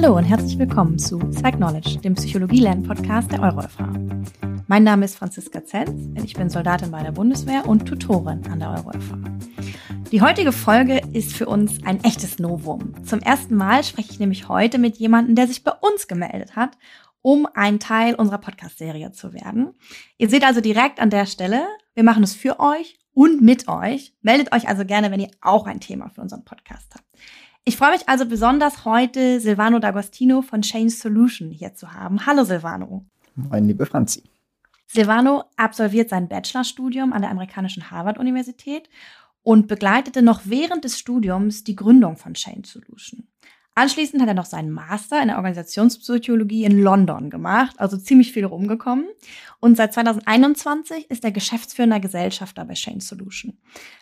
Hallo und herzlich willkommen zu Psych Knowledge, dem Psychologie-Lern-Podcast der EuroFH. Mein Name ist Franziska Zenz und ich bin Soldatin bei der Bundeswehr und Tutorin an der EuroFH. Die heutige Folge ist für uns ein echtes Novum. Zum ersten Mal spreche ich nämlich heute mit jemandem, der sich bei uns gemeldet hat, um ein Teil unserer Podcast-Serie zu werden. Ihr seht also direkt an der Stelle, wir machen es für euch und mit euch. Meldet euch also gerne, wenn ihr auch ein Thema für unseren Podcast habt. Ich freue mich also besonders heute Silvano D'Agostino von Change Solution hier zu haben. Hallo Silvano. Moin, liebe Franzi. Silvano absolviert sein Bachelorstudium an der amerikanischen Harvard-Universität und begleitete noch während des Studiums die Gründung von Change Solution. Anschließend hat er noch seinen Master in der Organisationspsychologie in London gemacht, also ziemlich viel rumgekommen. Und seit 2021 ist er geschäftsführender Gesellschafter bei Change Solution,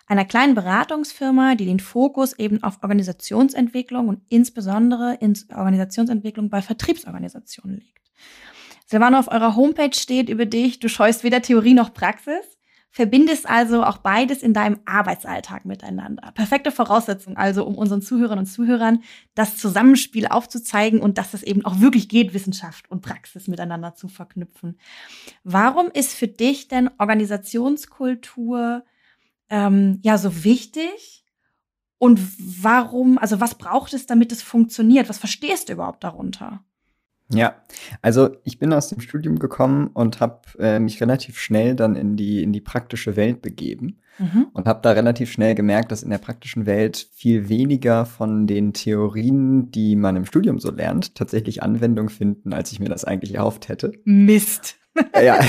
einer kleinen Beratungsfirma, die den Fokus eben auf Organisationsentwicklung und insbesondere in Organisationsentwicklung bei Vertriebsorganisationen legt. Silvano, auf eurer Homepage steht über dich, du scheust weder Theorie noch Praxis verbindest also auch beides in deinem Arbeitsalltag miteinander. Perfekte Voraussetzung also, um unseren Zuhörern und Zuhörern das Zusammenspiel aufzuzeigen und dass es eben auch wirklich geht, Wissenschaft und Praxis miteinander zu verknüpfen. Warum ist für dich denn Organisationskultur ähm, ja so wichtig? Und warum, also was braucht es, damit es funktioniert? Was verstehst du überhaupt darunter? Ja, also ich bin aus dem Studium gekommen und habe äh, mich relativ schnell dann in die, in die praktische Welt begeben mhm. und habe da relativ schnell gemerkt, dass in der praktischen Welt viel weniger von den Theorien, die man im Studium so lernt, tatsächlich Anwendung finden, als ich mir das eigentlich erhofft hätte. Mist. ja.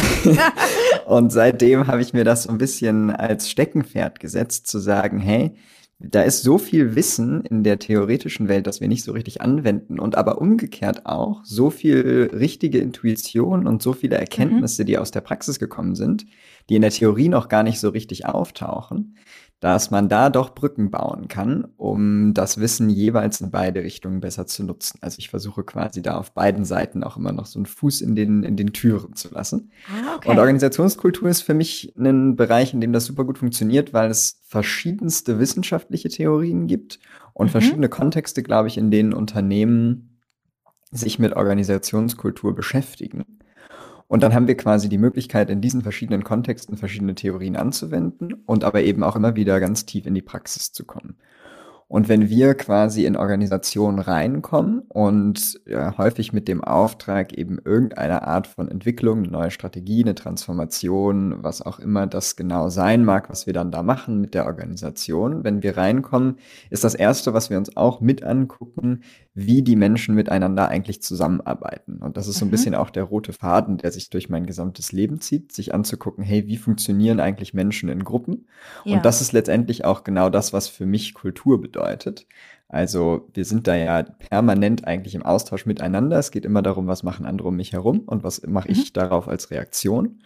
und seitdem habe ich mir das so ein bisschen als Steckenpferd gesetzt, zu sagen, hey, da ist so viel Wissen in der theoretischen Welt, das wir nicht so richtig anwenden und aber umgekehrt auch so viel richtige Intuition und so viele Erkenntnisse, mhm. die aus der Praxis gekommen sind, die in der Theorie noch gar nicht so richtig auftauchen, dass man da doch Brücken bauen kann, um das Wissen jeweils in beide Richtungen besser zu nutzen. Also ich versuche quasi da auf beiden Seiten auch immer noch so einen Fuß in den, in den Türen zu lassen. Ah, okay. Und Organisationskultur ist für mich ein Bereich, in dem das super gut funktioniert, weil es verschiedenste wissenschaftliche Theorien gibt und mhm. verschiedene Kontexte, glaube ich, in denen Unternehmen sich mit Organisationskultur beschäftigen. Und dann haben wir quasi die Möglichkeit, in diesen verschiedenen Kontexten verschiedene Theorien anzuwenden und aber eben auch immer wieder ganz tief in die Praxis zu kommen. Und wenn wir quasi in Organisationen reinkommen und ja, häufig mit dem Auftrag eben irgendeine Art von Entwicklung, eine neue Strategie, eine Transformation, was auch immer das genau sein mag, was wir dann da machen mit der Organisation, wenn wir reinkommen, ist das Erste, was wir uns auch mit angucken, wie die Menschen miteinander eigentlich zusammenarbeiten. Und das ist so ein mhm. bisschen auch der rote Faden, der sich durch mein gesamtes Leben zieht, sich anzugucken, hey, wie funktionieren eigentlich Menschen in Gruppen? Ja. Und das ist letztendlich auch genau das, was für mich Kultur bedeutet. Also wir sind da ja permanent eigentlich im Austausch miteinander. Es geht immer darum, was machen andere um mich herum und was mache ich mhm. darauf als Reaktion.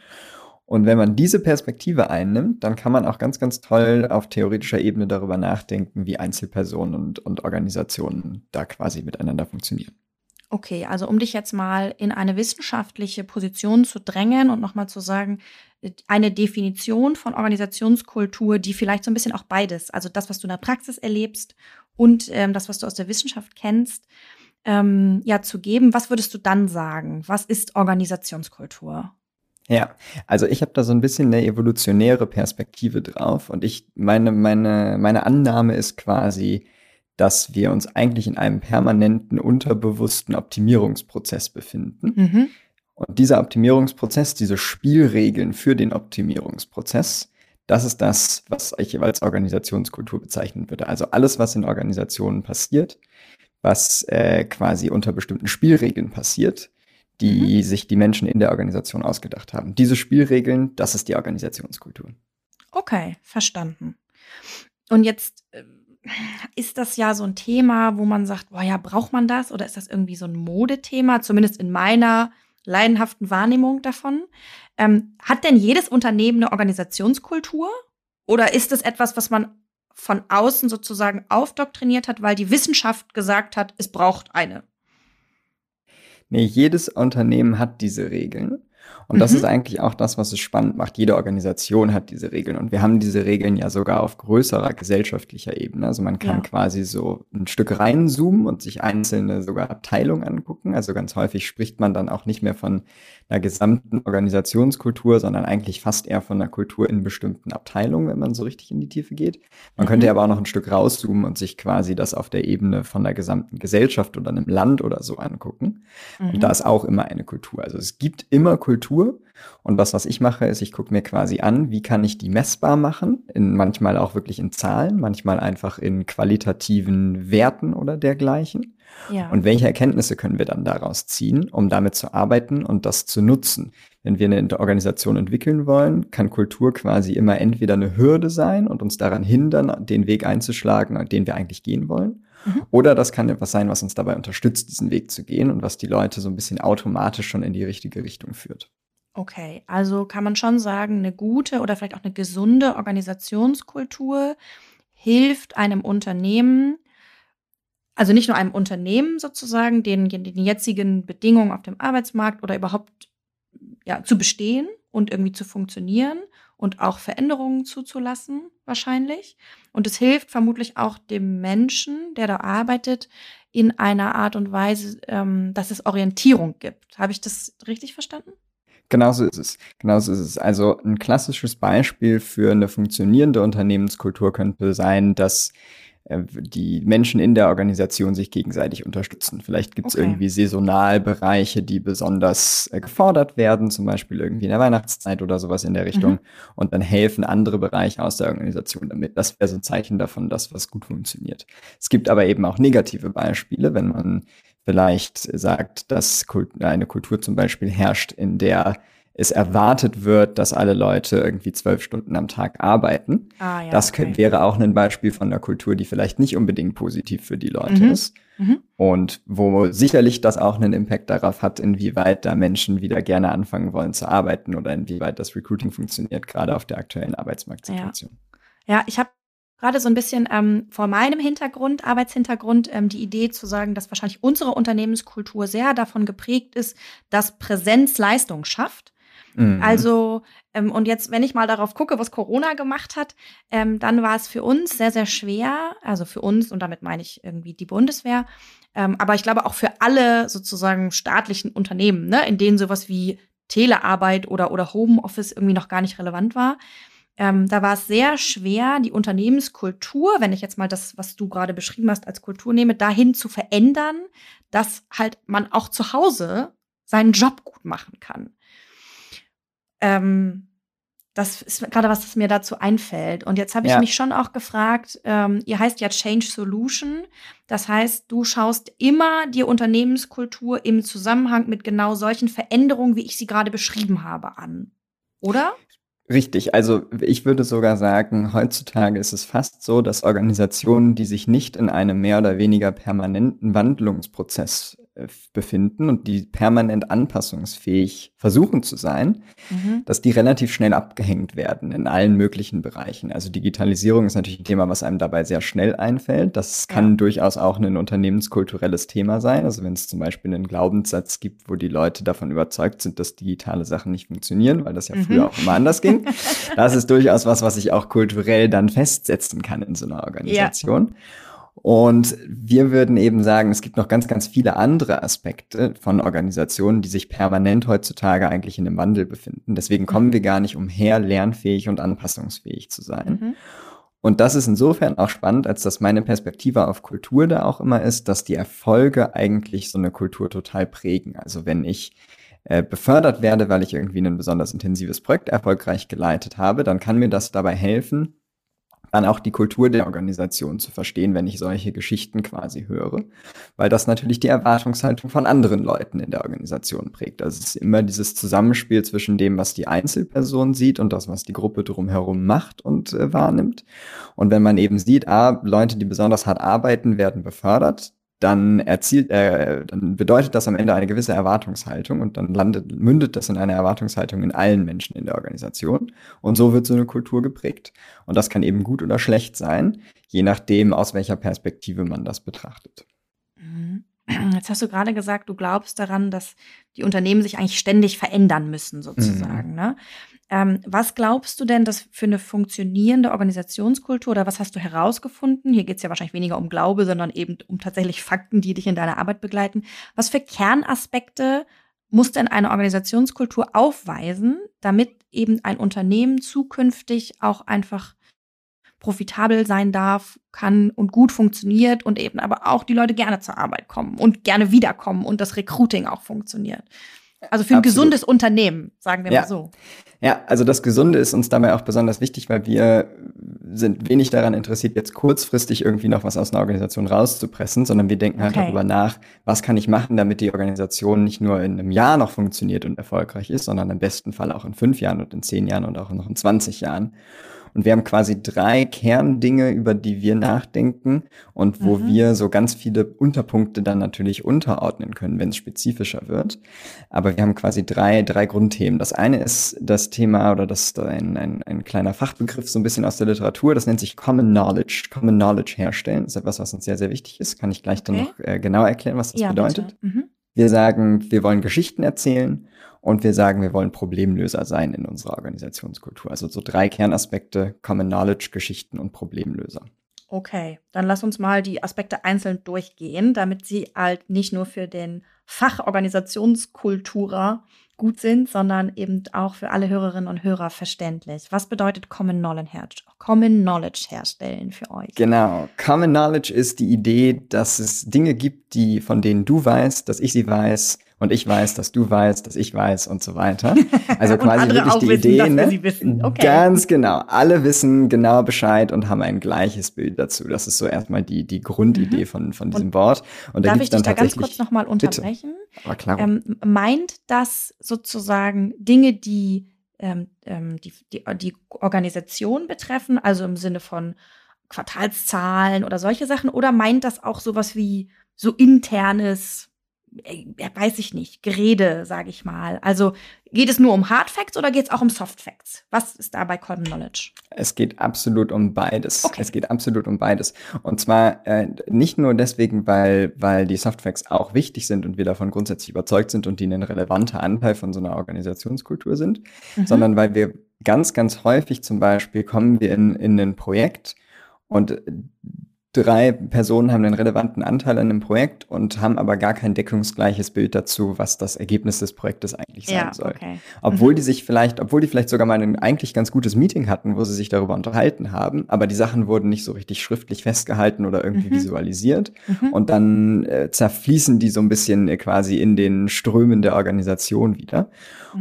Und wenn man diese Perspektive einnimmt, dann kann man auch ganz, ganz toll auf theoretischer Ebene darüber nachdenken, wie Einzelpersonen und, und Organisationen da quasi miteinander funktionieren. Okay, also um dich jetzt mal in eine wissenschaftliche Position zu drängen und nochmal zu sagen, eine Definition von Organisationskultur, die vielleicht so ein bisschen auch beides, also das, was du in der Praxis erlebst und ähm, das, was du aus der Wissenschaft kennst, ähm, ja, zu geben. Was würdest du dann sagen? Was ist Organisationskultur? Ja, also ich habe da so ein bisschen eine evolutionäre Perspektive drauf und ich meine meine meine Annahme ist quasi, dass wir uns eigentlich in einem permanenten, unterbewussten Optimierungsprozess befinden. Mhm. Und dieser Optimierungsprozess, diese Spielregeln für den Optimierungsprozess, das ist das, was ich als Organisationskultur bezeichnen würde. Also alles, was in Organisationen passiert, was äh, quasi unter bestimmten Spielregeln passiert, die mhm. sich die Menschen in der Organisation ausgedacht haben. Diese Spielregeln, das ist die Organisationskultur. Okay, verstanden. Und jetzt äh, ist das ja so ein Thema, wo man sagt, boah, ja, braucht man das? Oder ist das irgendwie so ein Modethema? Zumindest in meiner leidenhaften Wahrnehmung davon. Ähm, hat denn jedes Unternehmen eine Organisationskultur? Oder ist es etwas, was man von außen sozusagen aufdoktriniert hat, weil die Wissenschaft gesagt hat, es braucht eine? Nee, jedes Unternehmen hat diese Regeln. Und das mhm. ist eigentlich auch das, was es spannend macht. Jede Organisation hat diese Regeln. Und wir haben diese Regeln ja sogar auf größerer gesellschaftlicher Ebene. Also man kann ja. quasi so ein Stück reinzoomen und sich einzelne sogar Abteilungen angucken. Also ganz häufig spricht man dann auch nicht mehr von einer gesamten Organisationskultur, sondern eigentlich fast eher von einer Kultur in bestimmten Abteilungen, wenn man so richtig in die Tiefe geht. Man mhm. könnte aber auch noch ein Stück rauszoomen und sich quasi das auf der Ebene von der gesamten Gesellschaft oder einem Land oder so angucken. Mhm. Und da ist auch immer eine Kultur. Also es gibt immer Kultur. Und was, was ich mache, ist, ich gucke mir quasi an, wie kann ich die messbar machen, in manchmal auch wirklich in Zahlen, manchmal einfach in qualitativen Werten oder dergleichen. Ja. Und welche Erkenntnisse können wir dann daraus ziehen, um damit zu arbeiten und das zu nutzen? Wenn wir eine Organisation entwickeln wollen, kann Kultur quasi immer entweder eine Hürde sein und uns daran hindern, den Weg einzuschlagen, den wir eigentlich gehen wollen. Mhm. Oder das kann etwas sein, was uns dabei unterstützt, diesen Weg zu gehen und was die Leute so ein bisschen automatisch schon in die richtige Richtung führt. Okay, also kann man schon sagen, eine gute oder vielleicht auch eine gesunde Organisationskultur hilft einem Unternehmen, also nicht nur einem Unternehmen sozusagen, den, den jetzigen Bedingungen auf dem Arbeitsmarkt oder überhaupt ja, zu bestehen und irgendwie zu funktionieren und auch Veränderungen zuzulassen, wahrscheinlich. Und es hilft vermutlich auch dem Menschen, der da arbeitet, in einer Art und Weise, ähm, dass es Orientierung gibt. Habe ich das richtig verstanden? Genauso ist es. Genauso ist es. Also ein klassisches Beispiel für eine funktionierende Unternehmenskultur könnte sein, dass die Menschen in der Organisation sich gegenseitig unterstützen. Vielleicht gibt es okay. irgendwie Saisonalbereiche, die besonders äh, gefordert werden, zum Beispiel irgendwie in der Weihnachtszeit oder sowas in der Richtung. Mhm. Und dann helfen andere Bereiche aus der Organisation damit. Das wäre so ein Zeichen davon, dass was gut funktioniert. Es gibt aber eben auch negative Beispiele, wenn man vielleicht sagt, dass eine Kultur zum Beispiel herrscht, in der es erwartet wird, dass alle Leute irgendwie zwölf Stunden am Tag arbeiten. Ah, ja, das okay. wäre auch ein Beispiel von einer Kultur, die vielleicht nicht unbedingt positiv für die Leute mhm. ist. Mhm. Und wo sicherlich das auch einen Impact darauf hat, inwieweit da Menschen wieder gerne anfangen wollen zu arbeiten oder inwieweit das Recruiting funktioniert, gerade auf der aktuellen Arbeitsmarktsituation. Ja, ja ich habe gerade so ein bisschen ähm, vor meinem Hintergrund, Arbeitshintergrund, ähm, die Idee zu sagen, dass wahrscheinlich unsere Unternehmenskultur sehr davon geprägt ist, dass Präsenz Leistung schafft. Mhm. Also, ähm, und jetzt, wenn ich mal darauf gucke, was Corona gemacht hat, ähm, dann war es für uns sehr, sehr schwer, also für uns, und damit meine ich irgendwie die Bundeswehr, ähm, aber ich glaube auch für alle sozusagen staatlichen Unternehmen, ne, in denen sowas wie Telearbeit oder, oder Homeoffice irgendwie noch gar nicht relevant war. Ähm, da war es sehr schwer, die Unternehmenskultur, wenn ich jetzt mal das, was du gerade beschrieben hast, als Kultur nehme, dahin zu verändern, dass halt man auch zu Hause seinen Job gut machen kann. Ähm, das ist gerade was, das mir dazu einfällt. Und jetzt habe ich ja. mich schon auch gefragt, ähm, ihr heißt ja Change Solution. Das heißt, du schaust immer die Unternehmenskultur im Zusammenhang mit genau solchen Veränderungen, wie ich sie gerade beschrieben habe, an. Oder? Richtig, also ich würde sogar sagen, heutzutage ist es fast so, dass Organisationen, die sich nicht in einem mehr oder weniger permanenten Wandlungsprozess befinden und die permanent anpassungsfähig versuchen zu sein, mhm. dass die relativ schnell abgehängt werden in allen möglichen Bereichen. Also Digitalisierung ist natürlich ein Thema, was einem dabei sehr schnell einfällt. Das kann ja. durchaus auch ein unternehmenskulturelles Thema sein. Also wenn es zum Beispiel einen Glaubenssatz gibt, wo die Leute davon überzeugt sind, dass digitale Sachen nicht funktionieren, weil das ja mhm. früher auch immer anders ging. Das ist durchaus was, was ich auch kulturell dann festsetzen kann in so einer Organisation. Ja. Und wir würden eben sagen, es gibt noch ganz, ganz viele andere Aspekte von Organisationen, die sich permanent heutzutage eigentlich in einem Wandel befinden. Deswegen kommen mhm. wir gar nicht umher, lernfähig und anpassungsfähig zu sein. Mhm. Und das ist insofern auch spannend, als dass meine Perspektive auf Kultur da auch immer ist, dass die Erfolge eigentlich so eine Kultur total prägen. Also wenn ich äh, befördert werde, weil ich irgendwie ein besonders intensives Projekt erfolgreich geleitet habe, dann kann mir das dabei helfen, dann auch die Kultur der Organisation zu verstehen, wenn ich solche Geschichten quasi höre, weil das natürlich die Erwartungshaltung von anderen Leuten in der Organisation prägt. Also es ist immer dieses Zusammenspiel zwischen dem, was die Einzelperson sieht und das, was die Gruppe drumherum macht und äh, wahrnimmt. Und wenn man eben sieht, ah, Leute, die besonders hart arbeiten, werden befördert, dann erzielt, äh, dann bedeutet das am Ende eine gewisse Erwartungshaltung und dann landet, mündet das in eine Erwartungshaltung in allen Menschen in der Organisation. Und so wird so eine Kultur geprägt. Und das kann eben gut oder schlecht sein, je nachdem, aus welcher Perspektive man das betrachtet. Mhm. Jetzt hast du gerade gesagt, du glaubst daran, dass die Unternehmen sich eigentlich ständig verändern müssen, sozusagen. Mhm. Ne? Ähm, was glaubst du denn, dass für eine funktionierende Organisationskultur oder was hast du herausgefunden? Hier geht es ja wahrscheinlich weniger um Glaube, sondern eben um tatsächlich Fakten, die dich in deiner Arbeit begleiten. Was für Kernaspekte muss denn eine Organisationskultur aufweisen, damit eben ein Unternehmen zukünftig auch einfach profitabel sein darf, kann und gut funktioniert und eben aber auch die Leute gerne zur Arbeit kommen und gerne wiederkommen und das Recruiting auch funktioniert. Also für ein Absolut. gesundes Unternehmen, sagen wir ja. mal so. Ja, also das Gesunde ist uns dabei auch besonders wichtig, weil wir sind wenig daran interessiert, jetzt kurzfristig irgendwie noch was aus einer Organisation rauszupressen, sondern wir denken halt okay. darüber nach, was kann ich machen, damit die Organisation nicht nur in einem Jahr noch funktioniert und erfolgreich ist, sondern im besten Fall auch in fünf Jahren und in zehn Jahren und auch noch in 20 Jahren. Und wir haben quasi drei Kerndinge, über die wir nachdenken und wo mhm. wir so ganz viele Unterpunkte dann natürlich unterordnen können, wenn es spezifischer wird. Aber wir haben quasi drei, drei Grundthemen. Das eine ist das Thema oder das ist ein, ein, ein kleiner Fachbegriff so ein bisschen aus der Literatur. Das nennt sich Common Knowledge. Common Knowledge herstellen. Das ist etwas, was uns sehr, sehr wichtig ist. Kann ich gleich okay. dann noch äh, genau erklären, was das ja, bedeutet. Mhm. Wir sagen, wir wollen Geschichten erzählen und wir sagen, wir wollen Problemlöser sein in unserer Organisationskultur. Also so drei Kernaspekte, Common Knowledge, Geschichten und Problemlöser. Okay, dann lass uns mal die Aspekte einzeln durchgehen, damit sie halt nicht nur für den Fachorganisationskulturer gut sind, sondern eben auch für alle Hörerinnen und Hörer verständlich. Was bedeutet Common Knowledge, Common Knowledge herstellen für euch? Genau, Common Knowledge ist die Idee, dass es Dinge gibt, die von denen du weißt, dass ich sie weiß und ich weiß, dass du weißt, dass ich weiß und so weiter. Also quasi wirklich die wissen, Idee, ne? Okay. Ganz genau. Alle wissen genau Bescheid und haben ein gleiches Bild dazu. Das ist so erstmal die, die Grundidee mhm. von, von diesem und Wort. Und da darf ich dich da ganz kurz nochmal unterbrechen? Bitte. Aber klar. Ähm, meint das sozusagen Dinge, die, ähm, ähm, die, die, die Organisation betreffen, also im Sinne von Quartalszahlen oder solche Sachen, oder meint das auch sowas wie so internes weiß ich nicht, Gerede, sage ich mal. Also geht es nur um Hard Facts oder geht es auch um Soft Facts? Was ist da bei Common Knowledge? Es geht absolut um beides. Okay. Es geht absolut um beides. Und zwar äh, nicht nur deswegen, weil, weil die Soft Facts auch wichtig sind und wir davon grundsätzlich überzeugt sind und die ein relevanter Anteil von so einer Organisationskultur sind, mhm. sondern weil wir ganz, ganz häufig zum Beispiel kommen wir in, in ein Projekt und drei Personen haben einen relevanten Anteil an dem Projekt und haben aber gar kein deckungsgleiches Bild dazu, was das Ergebnis des Projektes eigentlich sein ja, soll. Okay. Obwohl mhm. die sich vielleicht, obwohl die vielleicht sogar mal ein eigentlich ganz gutes Meeting hatten, wo sie sich darüber unterhalten haben, aber die Sachen wurden nicht so richtig schriftlich festgehalten oder irgendwie mhm. visualisiert. Mhm. Und dann äh, zerfließen die so ein bisschen äh, quasi in den Strömen der Organisation wieder.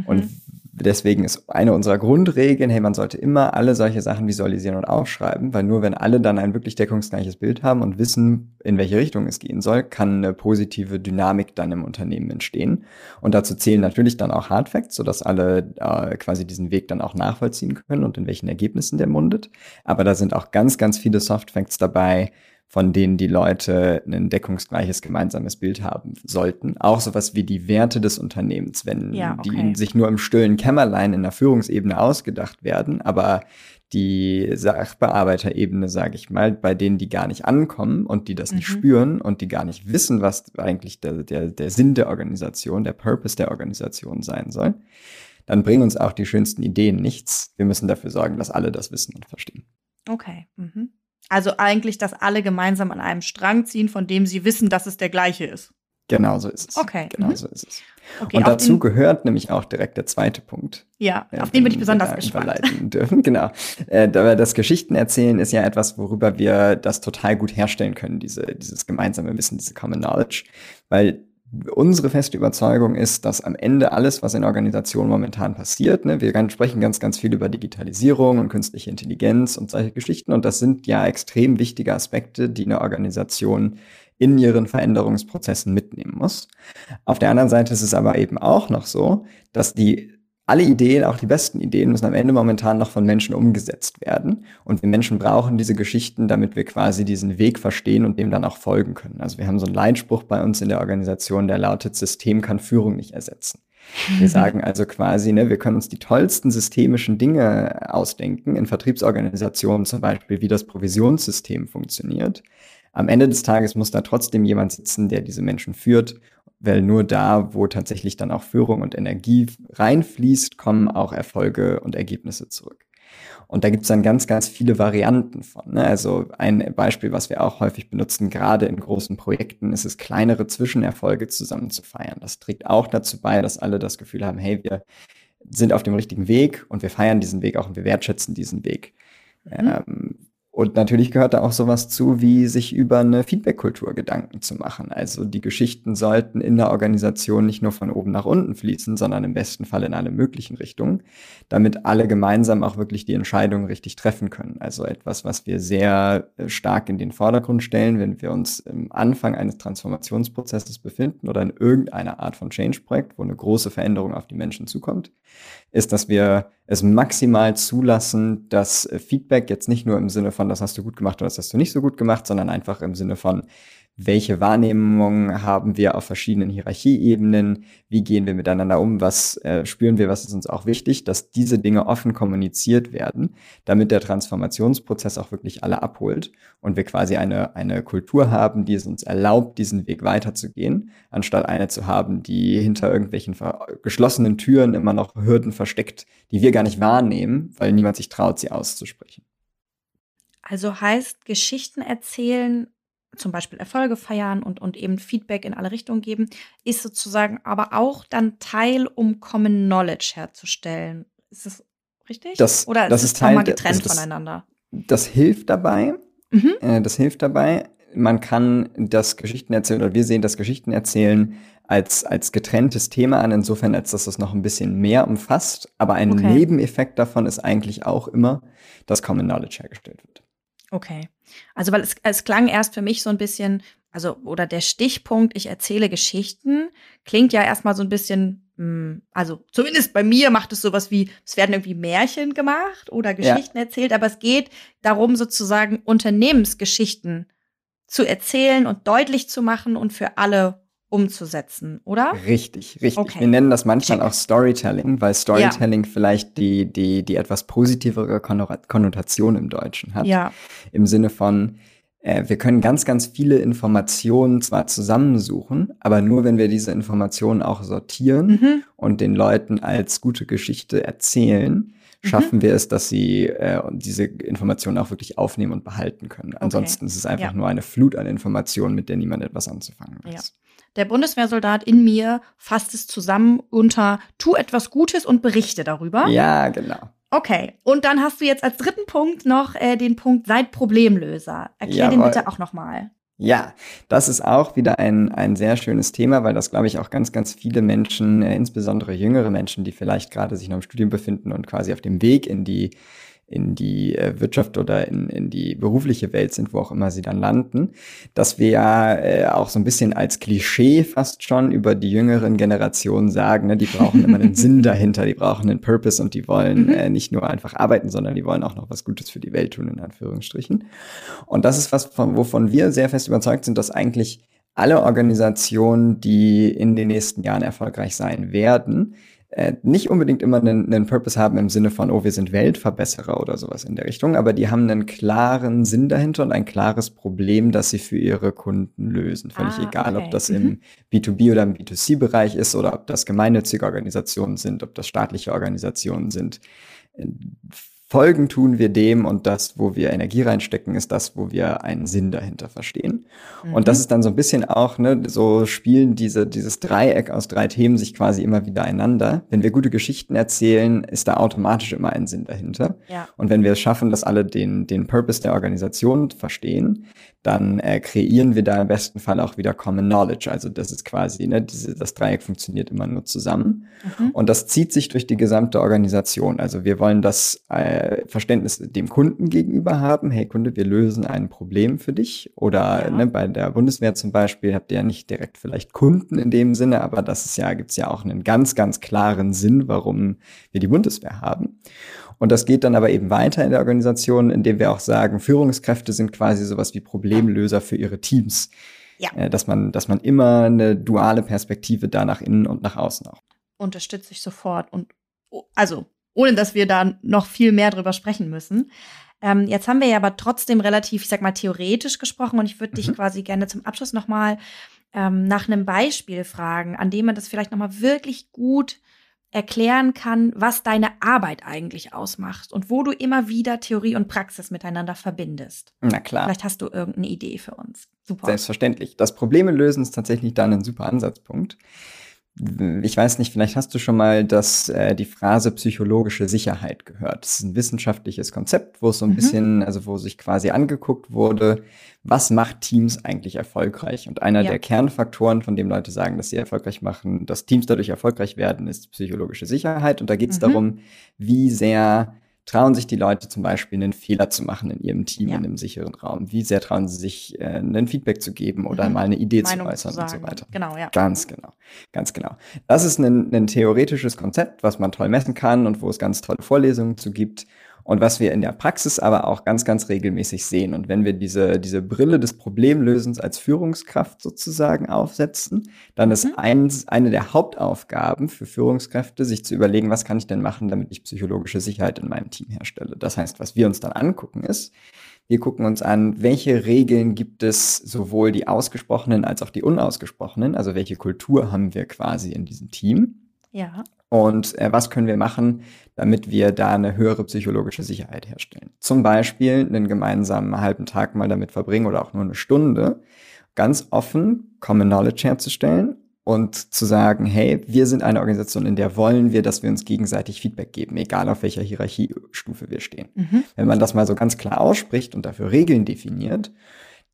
Und mhm deswegen ist eine unserer Grundregeln, hey, man sollte immer alle solche Sachen visualisieren und aufschreiben, weil nur wenn alle dann ein wirklich deckungsgleiches Bild haben und wissen, in welche Richtung es gehen soll, kann eine positive Dynamik dann im Unternehmen entstehen. Und dazu zählen natürlich dann auch Hard Facts, sodass alle äh, quasi diesen Weg dann auch nachvollziehen können und in welchen Ergebnissen der mundet. Aber da sind auch ganz, ganz viele Soft Facts dabei, von denen die Leute ein deckungsgleiches gemeinsames Bild haben sollten. Auch sowas wie die Werte des Unternehmens, wenn ja, okay. die sich nur im stillen Kämmerlein in der Führungsebene ausgedacht werden, aber die Sachbearbeiterebene, sage ich mal, bei denen die gar nicht ankommen und die das mhm. nicht spüren und die gar nicht wissen, was eigentlich der, der, der Sinn der Organisation, der Purpose der Organisation sein soll, dann bringen uns auch die schönsten Ideen nichts. Wir müssen dafür sorgen, dass alle das wissen und verstehen. Okay. Mhm. Also eigentlich, dass alle gemeinsam an einem Strang ziehen, von dem sie wissen, dass es der gleiche ist. Genau so ist es. Okay. Genau mhm. so ist es. Okay, und dazu gehört nämlich auch direkt der zweite Punkt. Ja, auf den bin ich besonders gespannt. Dürfen. Genau. Äh, das Geschichten erzählen ist ja etwas, worüber wir das total gut herstellen können, diese, dieses gemeinsame Wissen, diese Common Knowledge. Weil unsere feste Überzeugung ist, dass am Ende alles, was in Organisationen momentan passiert, ne, wir sprechen ganz, ganz viel über Digitalisierung und künstliche Intelligenz und solche Geschichten und das sind ja extrem wichtige Aspekte, die eine Organisation in ihren Veränderungsprozessen mitnehmen muss. Auf der anderen Seite ist es aber eben auch noch so, dass die alle Ideen, auch die besten Ideen, müssen am Ende momentan noch von Menschen umgesetzt werden. Und wir Menschen brauchen diese Geschichten, damit wir quasi diesen Weg verstehen und dem dann auch folgen können. Also wir haben so einen Leitspruch bei uns in der Organisation, der lautet, System kann Führung nicht ersetzen. Wir sagen also quasi, ne, wir können uns die tollsten systemischen Dinge ausdenken, in Vertriebsorganisationen zum Beispiel, wie das Provisionssystem funktioniert. am Ende des Tages muss da trotzdem jemand sitzen, der diese Menschen führt, weil nur da, wo tatsächlich dann auch Führung und Energie reinfließt, kommen auch Erfolge und Ergebnisse zurück. Und da gibt es dann ganz, ganz viele Varianten von. Ne? Also ein Beispiel, was wir auch häufig benutzen, gerade in großen Projekten, ist es, kleinere Zwischenerfolge zusammen zu feiern. Das trägt auch dazu bei, dass alle das Gefühl haben, hey, wir sind auf dem richtigen Weg und wir feiern diesen Weg auch und wir wertschätzen diesen Weg. Mhm. Ähm, und natürlich gehört da auch sowas zu, wie sich über eine Feedback-Kultur Gedanken zu machen. Also die Geschichten sollten in der Organisation nicht nur von oben nach unten fließen, sondern im besten Fall in alle möglichen Richtungen, damit alle gemeinsam auch wirklich die Entscheidungen richtig treffen können. Also etwas, was wir sehr äh, stark in den Vordergrund stellen, wenn wir uns im Anfang eines Transformationsprozesses befinden oder in irgendeiner Art von Change-Projekt, wo eine große Veränderung auf die Menschen zukommt, ist, dass wir es maximal zulassen, dass äh, Feedback jetzt nicht nur im Sinne von, das hast du gut gemacht oder das hast du nicht so gut gemacht, sondern einfach im Sinne von, welche Wahrnehmungen haben wir auf verschiedenen Hierarchieebenen, wie gehen wir miteinander um, was äh, spüren wir, was ist uns auch wichtig, dass diese Dinge offen kommuniziert werden, damit der Transformationsprozess auch wirklich alle abholt und wir quasi eine, eine Kultur haben, die es uns erlaubt, diesen Weg weiterzugehen, anstatt eine zu haben, die hinter irgendwelchen geschlossenen Türen immer noch Hürden versteckt, die wir gar nicht wahrnehmen, weil niemand sich traut, sie auszusprechen. Also heißt Geschichten erzählen zum Beispiel Erfolge feiern und, und eben Feedback in alle Richtungen geben, ist sozusagen aber auch dann Teil, um Common Knowledge herzustellen. Ist das richtig? Das, Oder das ist es Teil, getrennt also das, voneinander? Das hilft dabei. Mhm. Äh, das hilft dabei. Man kann das Geschichten erzählen, oder wir sehen das Geschichten erzählen als, als getrenntes Thema an, insofern, als dass das noch ein bisschen mehr umfasst. Aber ein okay. Nebeneffekt davon ist eigentlich auch immer, dass Common Knowledge hergestellt wird. Okay. Also, weil es, es klang erst für mich so ein bisschen, also, oder der Stichpunkt, ich erzähle Geschichten, klingt ja erstmal so ein bisschen, mh, hm, also zumindest bei mir macht es sowas wie, es werden irgendwie Märchen gemacht oder Geschichten ja. erzählt, aber es geht darum, sozusagen Unternehmensgeschichten zu erzählen und deutlich zu machen und für alle umzusetzen, oder? Richtig, richtig. Okay. Wir nennen das manchmal Check. auch Storytelling, weil Storytelling ja. vielleicht die, die, die etwas positivere Konnotation im Deutschen hat. Ja. Im Sinne von, äh, wir können ganz, ganz viele Informationen zwar zusammensuchen, aber nur wenn wir diese Informationen auch sortieren mhm. und den Leuten als gute Geschichte erzählen, mhm. schaffen mhm. wir es, dass sie äh, diese Informationen auch wirklich aufnehmen und behalten können. Ansonsten okay. ist es einfach ja. nur eine Flut an Informationen, mit der niemand etwas anzufangen weiß. Der Bundeswehrsoldat in mir fasst es zusammen unter tu etwas Gutes und berichte darüber. Ja, genau. Okay, und dann hast du jetzt als dritten Punkt noch äh, den Punkt seid Problemlöser. Erklär Jawohl. den bitte auch nochmal. Ja, das ist auch wieder ein, ein sehr schönes Thema, weil das, glaube ich, auch ganz, ganz viele Menschen, äh, insbesondere jüngere Menschen, die vielleicht gerade sich noch im Studium befinden und quasi auf dem Weg in die in die äh, Wirtschaft oder in, in die berufliche Welt sind, wo auch immer sie dann landen, dass wir ja äh, auch so ein bisschen als Klischee fast schon über die jüngeren Generationen sagen, ne, die brauchen immer einen Sinn dahinter, die brauchen einen Purpose und die wollen mhm. äh, nicht nur einfach arbeiten, sondern die wollen auch noch was Gutes für die Welt tun, in Anführungsstrichen. Und das ist was, von, wovon wir sehr fest überzeugt sind, dass eigentlich alle Organisationen, die in den nächsten Jahren erfolgreich sein werden, äh, nicht unbedingt immer einen, einen Purpose haben im Sinne von, oh, wir sind Weltverbesserer oder sowas in der Richtung, aber die haben einen klaren Sinn dahinter und ein klares Problem, das sie für ihre Kunden lösen. Völlig ah, egal, okay. ob das mhm. im B2B oder im B2C-Bereich ist oder ob das gemeinnützige Organisationen sind, ob das staatliche Organisationen sind Folgen tun wir dem und das, wo wir Energie reinstecken, ist das, wo wir einen Sinn dahinter verstehen. Mhm. Und das ist dann so ein bisschen auch, ne, so spielen diese, dieses Dreieck aus drei Themen sich quasi immer wieder einander. Wenn wir gute Geschichten erzählen, ist da automatisch immer ein Sinn dahinter. Ja. Und wenn wir es schaffen, dass alle den, den Purpose der Organisation verstehen, dann äh, kreieren wir da im besten Fall auch wieder Common Knowledge. Also das ist quasi, ne, diese, das Dreieck funktioniert immer nur zusammen. Mhm. Und das zieht sich durch die gesamte Organisation. Also wir wollen das äh, Verständnis dem Kunden gegenüber haben. Hey Kunde, wir lösen ein Problem für dich. Oder ja. ne, bei der Bundeswehr zum Beispiel habt ihr ja nicht direkt vielleicht Kunden in dem Sinne, aber das ist ja, gibt's ja auch einen ganz, ganz klaren Sinn, warum wir die Bundeswehr haben. Und das geht dann aber eben weiter in der Organisation, indem wir auch sagen, Führungskräfte sind quasi sowas wie Problemlöser für ihre Teams. Ja. Äh, dass man, dass man immer eine duale Perspektive da nach innen und nach außen auch. Unterstütze ich sofort und also ohne dass wir da noch viel mehr drüber sprechen müssen. Ähm, jetzt haben wir ja aber trotzdem relativ, ich sag mal, theoretisch gesprochen und ich würde mhm. dich quasi gerne zum Abschluss nochmal ähm, nach einem Beispiel fragen, an dem man das vielleicht nochmal wirklich gut erklären kann, was deine Arbeit eigentlich ausmacht und wo du immer wieder Theorie und Praxis miteinander verbindest. Na klar. Vielleicht hast du irgendeine Idee für uns. Super. Selbstverständlich. Das Probleme lösen ist tatsächlich dann ein super Ansatzpunkt ich weiß nicht, vielleicht hast du schon mal das, äh, die Phrase psychologische Sicherheit gehört. Das ist ein wissenschaftliches Konzept, wo es so ein mhm. bisschen, also wo sich quasi angeguckt wurde, was macht Teams eigentlich erfolgreich? Und einer ja. der Kernfaktoren, von dem Leute sagen, dass sie erfolgreich machen, dass Teams dadurch erfolgreich werden, ist psychologische Sicherheit. Und da geht es mhm. darum, wie sehr trauen sich die Leute zum Beispiel einen Fehler zu machen in ihrem Team ja. in einem sicheren Raum? Wie sehr trauen sie sich, äh, ein Feedback zu geben oder mhm. mal eine Idee Meinung zu äußern zu und so weiter? Genau, ja. Ganz genau, ganz genau. Das ist ein, ein theoretisches Konzept, was man toll messen kann und wo es ganz tolle Vorlesungen zu gibt und was wir in der Praxis aber auch ganz, ganz regelmäßig sehen. Und wenn wir diese, diese Brille des Problemlösens als Führungskraft sozusagen aufsetzen, dann ist mhm. eins, eine der Hauptaufgaben für Führungskräfte, sich zu überlegen, was kann ich denn machen, damit ich psychologische Sicherheit in meinem Team herstelle. Das heißt, was wir uns dann angucken ist, wir gucken uns an, welche Regeln gibt es sowohl die ausgesprochenen als auch die unausgesprochenen, also welche Kultur haben wir quasi in diesem Team. Ja. Und äh, was können wir machen, damit wir da eine höhere psychologische Sicherheit herstellen? Zum Beispiel einen gemeinsamen halben Tag mal damit verbringen oder auch nur eine Stunde, ganz offen Common Knowledge herzustellen und zu sagen, hey, wir sind eine Organisation, in der wollen wir, dass wir uns gegenseitig Feedback geben, egal auf welcher Hierarchiestufe wir stehen. Mhm. Wenn man das mal so ganz klar ausspricht und dafür Regeln definiert,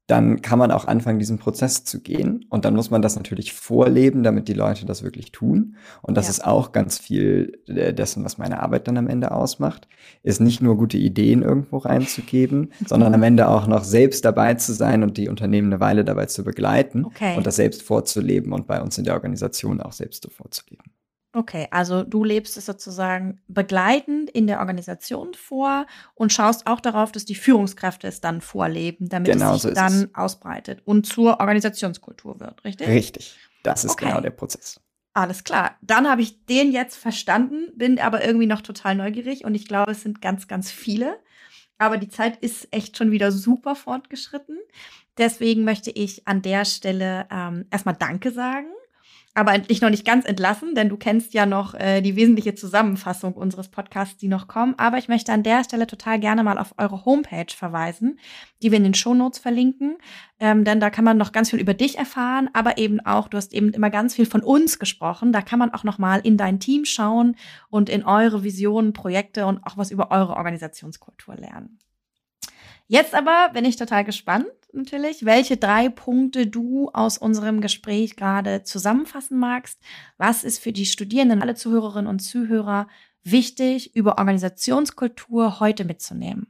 dann kann man auch anfangen, diesen Prozess zu gehen. Und dann muss man das natürlich vorleben, damit die Leute das wirklich tun. Und das ja. ist auch ganz viel dessen, was meine Arbeit dann am Ende ausmacht, ist nicht nur gute Ideen irgendwo reinzugeben, sondern am Ende auch noch selbst dabei zu sein und die Unternehmen eine Weile dabei zu begleiten okay. und das selbst vorzuleben und bei uns in der Organisation auch selbst so vorzuleben. Okay, also du lebst es sozusagen begleitend in der Organisation vor und schaust auch darauf, dass die Führungskräfte es dann vorleben, damit genau es sich so dann es. ausbreitet und zur Organisationskultur wird, richtig? Richtig. Das ist okay. genau der Prozess. Alles klar. Dann habe ich den jetzt verstanden, bin aber irgendwie noch total neugierig und ich glaube, es sind ganz, ganz viele. Aber die Zeit ist echt schon wieder super fortgeschritten. Deswegen möchte ich an der Stelle ähm, erstmal Danke sagen aber dich noch nicht ganz entlassen, denn du kennst ja noch äh, die wesentliche Zusammenfassung unseres Podcasts, die noch kommen. Aber ich möchte an der Stelle total gerne mal auf eure Homepage verweisen, die wir in den Shownotes verlinken. Ähm, denn da kann man noch ganz viel über dich erfahren, aber eben auch, du hast eben immer ganz viel von uns gesprochen. Da kann man auch noch mal in dein Team schauen und in eure Visionen, Projekte und auch was über eure Organisationskultur lernen. Jetzt aber bin ich total gespannt natürlich, welche drei Punkte du aus unserem Gespräch gerade zusammenfassen magst. Was ist für die Studierenden, alle Zuhörerinnen und Zuhörer wichtig, über Organisationskultur heute mitzunehmen?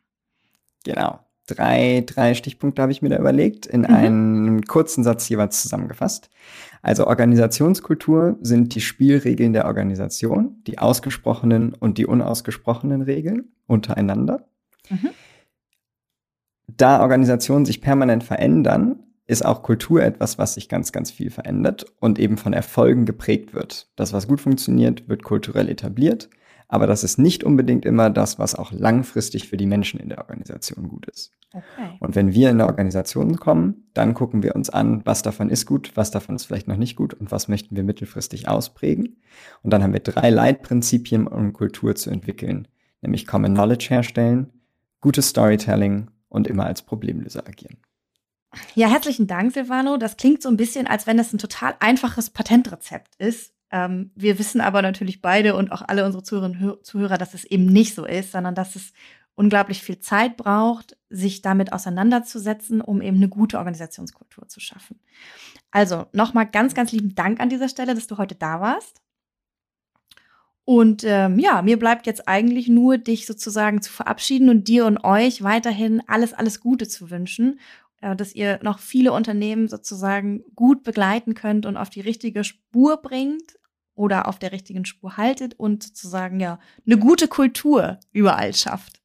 Genau. Drei, drei Stichpunkte habe ich mir da überlegt, in mhm. einen kurzen Satz jeweils zusammengefasst. Also Organisationskultur sind die Spielregeln der Organisation, die ausgesprochenen und die unausgesprochenen Regeln untereinander. Mhm da Organisationen sich permanent verändern, ist auch Kultur etwas, was sich ganz, ganz viel verändert und eben von Erfolgen geprägt wird. Das, was gut funktioniert, wird kulturell etabliert, aber das ist nicht unbedingt immer das, was auch langfristig für die Menschen in der Organisation gut ist. Okay. Und wenn wir in eine Organisation kommen, dann gucken wir uns an, was davon ist gut, was davon ist vielleicht noch nicht gut und was möchten wir mittelfristig ausprägen. Und dann haben wir drei Leitprinzipien, um Kultur zu entwickeln, nämlich Common Knowledge herstellen, gutes Storytelling und immer als Problemlöser agieren. Ja, herzlichen Dank, Silvano. Das klingt so ein bisschen, als wenn es ein total einfaches Patentrezept ist. Ähm, wir wissen aber natürlich beide und auch alle unsere Zuhörerinnen und Zuhörer, dass es eben nicht so ist, sondern dass es unglaublich viel Zeit braucht, sich damit auseinanderzusetzen, um eben eine gute Organisationskultur zu schaffen. Also nochmal ganz, ganz lieben Dank an dieser Stelle, dass du heute da warst. Und ähm, ja, mir bleibt jetzt eigentlich nur, dich sozusagen zu verabschieden und dir und euch weiterhin alles, alles Gute zu wünschen, äh, dass ihr noch viele Unternehmen sozusagen gut begleiten könnt und auf die richtige Spur bringt oder auf der richtigen Spur haltet und sozusagen ja eine gute Kultur überall schafft.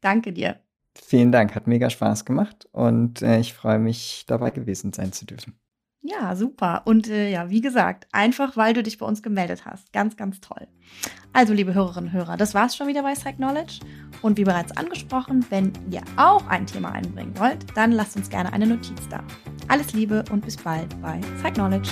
Danke dir. Vielen Dank, hat mega Spaß gemacht und äh, ich freue mich, dabei gewesen sein zu dürfen. Ja, super. Und äh, ja, wie gesagt, einfach weil du dich bei uns gemeldet hast. Ganz, ganz toll. Also, liebe Hörerinnen und Hörer, das war's schon wieder bei Psych Knowledge. Und wie bereits angesprochen, wenn ihr auch ein Thema einbringen wollt, dann lasst uns gerne eine Notiz da. Alles Liebe und bis bald bei Psych Knowledge.